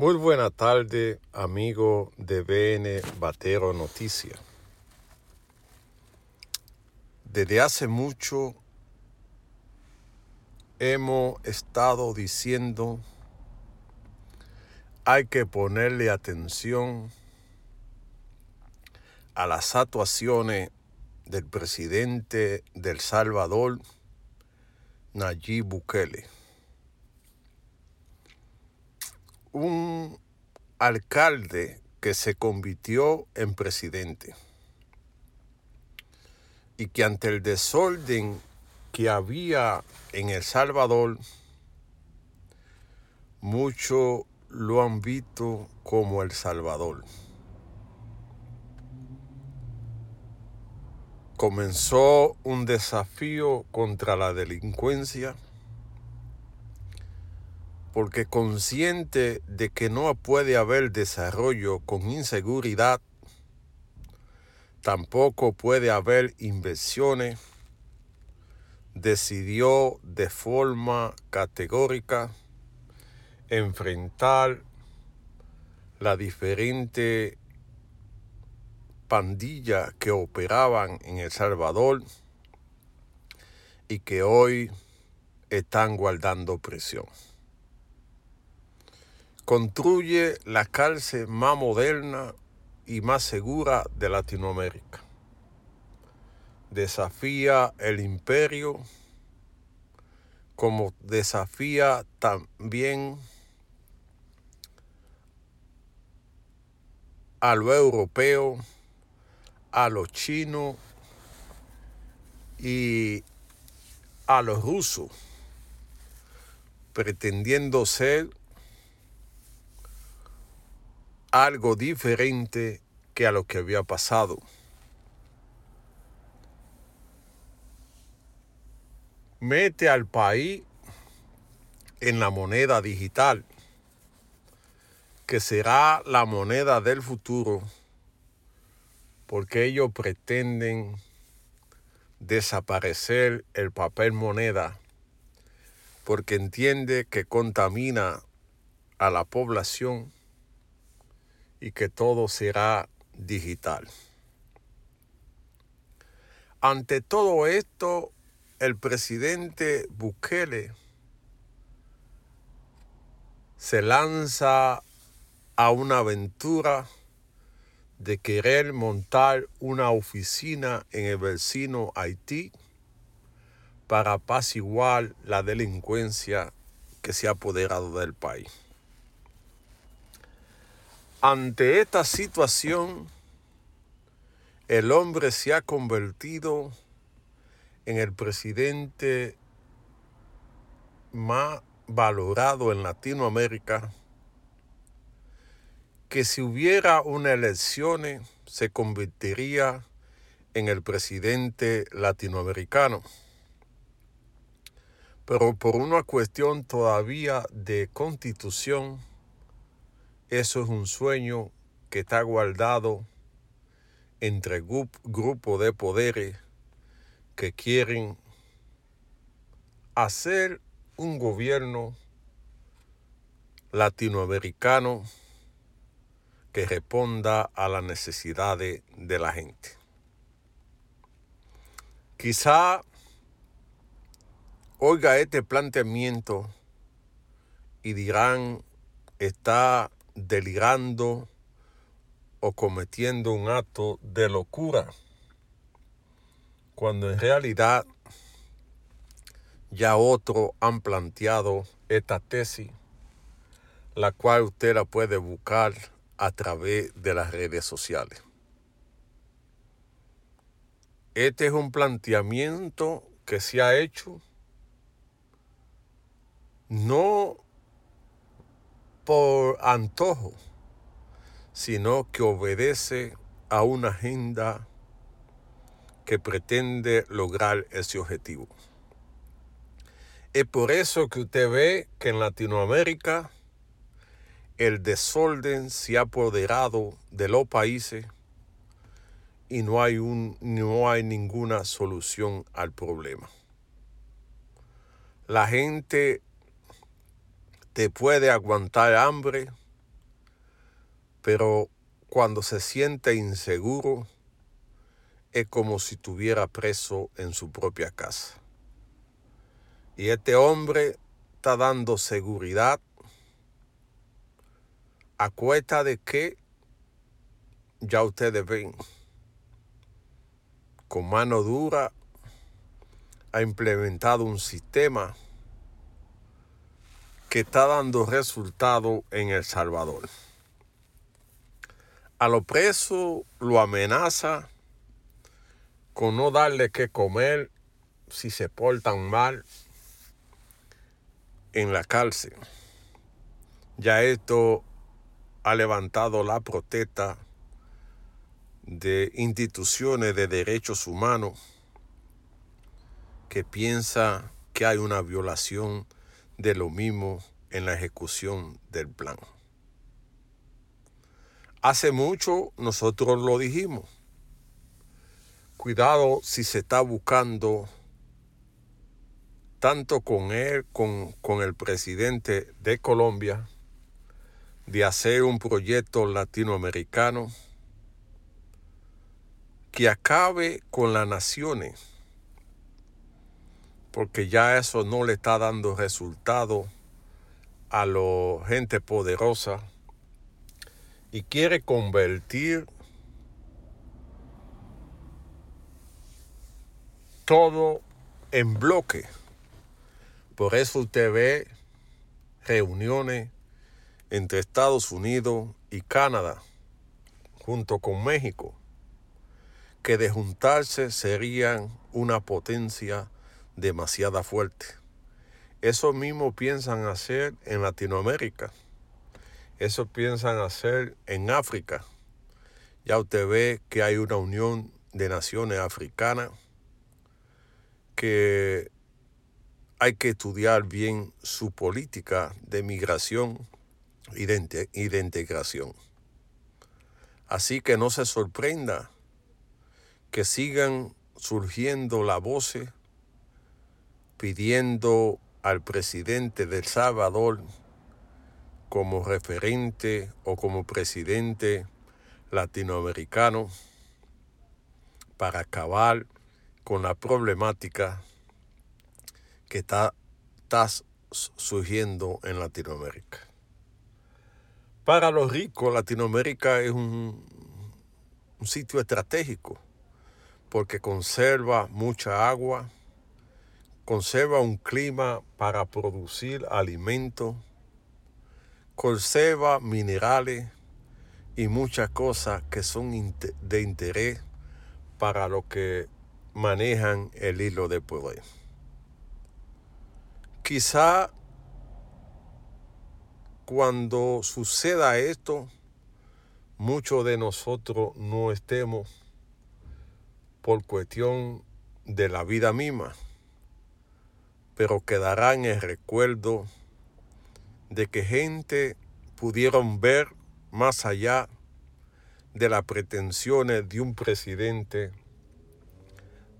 Muy buena tarde, amigo de BN Batero Noticia. Desde hace mucho hemos estado diciendo hay que ponerle atención a las actuaciones del presidente del Salvador, Nayib Bukele. Un alcalde que se convirtió en presidente y que ante el desorden que había en El Salvador, muchos lo han visto como El Salvador. comenzó un desafío contra la delincuencia porque consciente de que no puede haber desarrollo con inseguridad, tampoco puede haber inversiones, decidió de forma categórica enfrentar la diferente pandillas que operaban en El Salvador y que hoy están guardando prisión. Construye la cárcel más moderna y más segura de Latinoamérica. Desafía el imperio como desafía también a lo europeo a los chinos y a los rusos, pretendiendo ser algo diferente que a lo que había pasado. Mete al país en la moneda digital, que será la moneda del futuro porque ellos pretenden desaparecer el papel moneda porque entiende que contamina a la población y que todo será digital. Ante todo esto, el presidente Bukele se lanza a una aventura de querer montar una oficina en el vecino Haití para apaciguar la delincuencia que se ha apoderado del país. Ante esta situación, el hombre se ha convertido en el presidente más valorado en Latinoamérica que si hubiera una elección se convertiría en el presidente latinoamericano. Pero por una cuestión todavía de constitución, eso es un sueño que está guardado entre grupos de poderes que quieren hacer un gobierno latinoamericano que responda a las necesidades de la gente. Quizá oiga este planteamiento y dirán, está delirando o cometiendo un acto de locura, cuando en realidad ya otros han planteado esta tesis, la cual usted la puede buscar a través de las redes sociales. Este es un planteamiento que se ha hecho no por antojo, sino que obedece a una agenda que pretende lograr ese objetivo. Es por eso que usted ve que en Latinoamérica el desorden se ha apoderado de los países y no hay, un, no hay ninguna solución al problema. La gente te puede aguantar hambre pero cuando se siente inseguro es como si estuviera preso en su propia casa. Y este hombre está dando seguridad a cuesta de que ya ustedes ven, con mano dura ha implementado un sistema que está dando resultado en El Salvador. A los presos lo amenaza con no darle que comer si se portan mal en la cárcel. Ya esto ha levantado la protesta de instituciones de derechos humanos que piensa que hay una violación de lo mismo en la ejecución del plan. Hace mucho nosotros lo dijimos. Cuidado si se está buscando tanto con él, con, con el presidente de Colombia, de hacer un proyecto latinoamericano que acabe con las naciones, porque ya eso no le está dando resultado a la gente poderosa y quiere convertir todo en bloque. Por eso usted ve reuniones entre Estados Unidos y Canadá, junto con México, que de juntarse serían una potencia demasiado fuerte. Eso mismo piensan hacer en Latinoamérica. Eso piensan hacer en África. Ya usted ve que hay una unión de naciones africanas que hay que estudiar bien su política de migración y de, integración. Así que no se sorprenda que sigan surgiendo las voces pidiendo al presidente del Salvador como referente o como presidente latinoamericano para acabar con la problemática que está, surgiendo en Latinoamérica. Para los ricos, Latinoamérica es un, un sitio estratégico porque conserva mucha agua, conserva un clima para producir alimentos, conserva minerales y muchas cosas que son de interés para los que manejan el hilo de poder. Quizá cuando suceda esto, muchos de nosotros no estemos por cuestión de la vida misma, pero quedará en el recuerdo de que gente pudieron ver más allá de las pretensiones de un presidente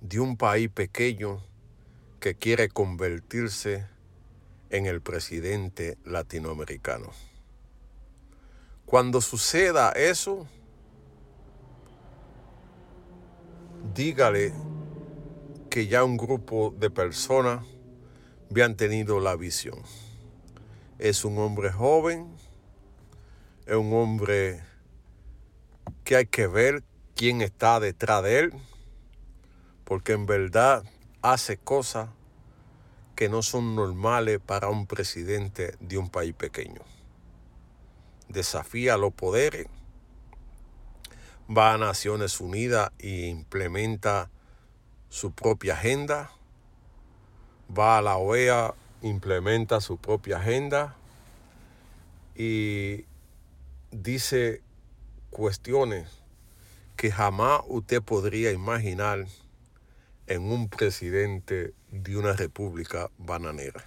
de un país pequeño que quiere convertirse en el presidente latinoamericano. Cuando suceda eso, dígale que ya un grupo de personas habían tenido la visión. Es un hombre joven, es un hombre que hay que ver quién está detrás de él, porque en verdad hace cosas que no son normales para un presidente de un país pequeño. Desafía los poderes, va a Naciones Unidas e implementa su propia agenda, va a la OEA, implementa su propia agenda y dice cuestiones que jamás usted podría imaginar en un presidente de una república bananera.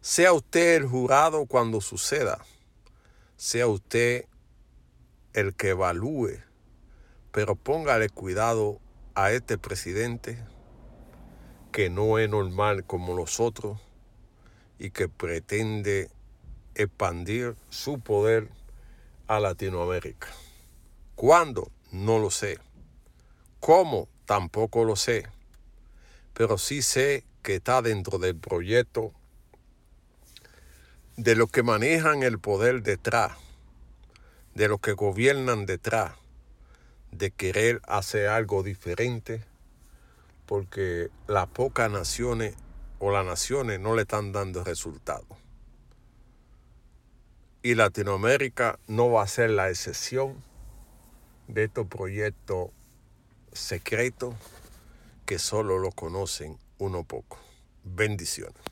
Sea usted el jurado cuando suceda, sea usted el que evalúe, pero póngale cuidado a este presidente que no es normal como los otros y que pretende expandir su poder a Latinoamérica. ¿Cuándo? No lo sé. ¿Cómo? Tampoco lo sé. Pero sí sé que está dentro del proyecto de los que manejan el poder detrás, de los que gobiernan detrás, de querer hacer algo diferente, porque las pocas naciones o las naciones no le están dando resultados. Y Latinoamérica no va a ser la excepción de estos proyectos secretos que solo lo conocen uno poco. Bendiciones.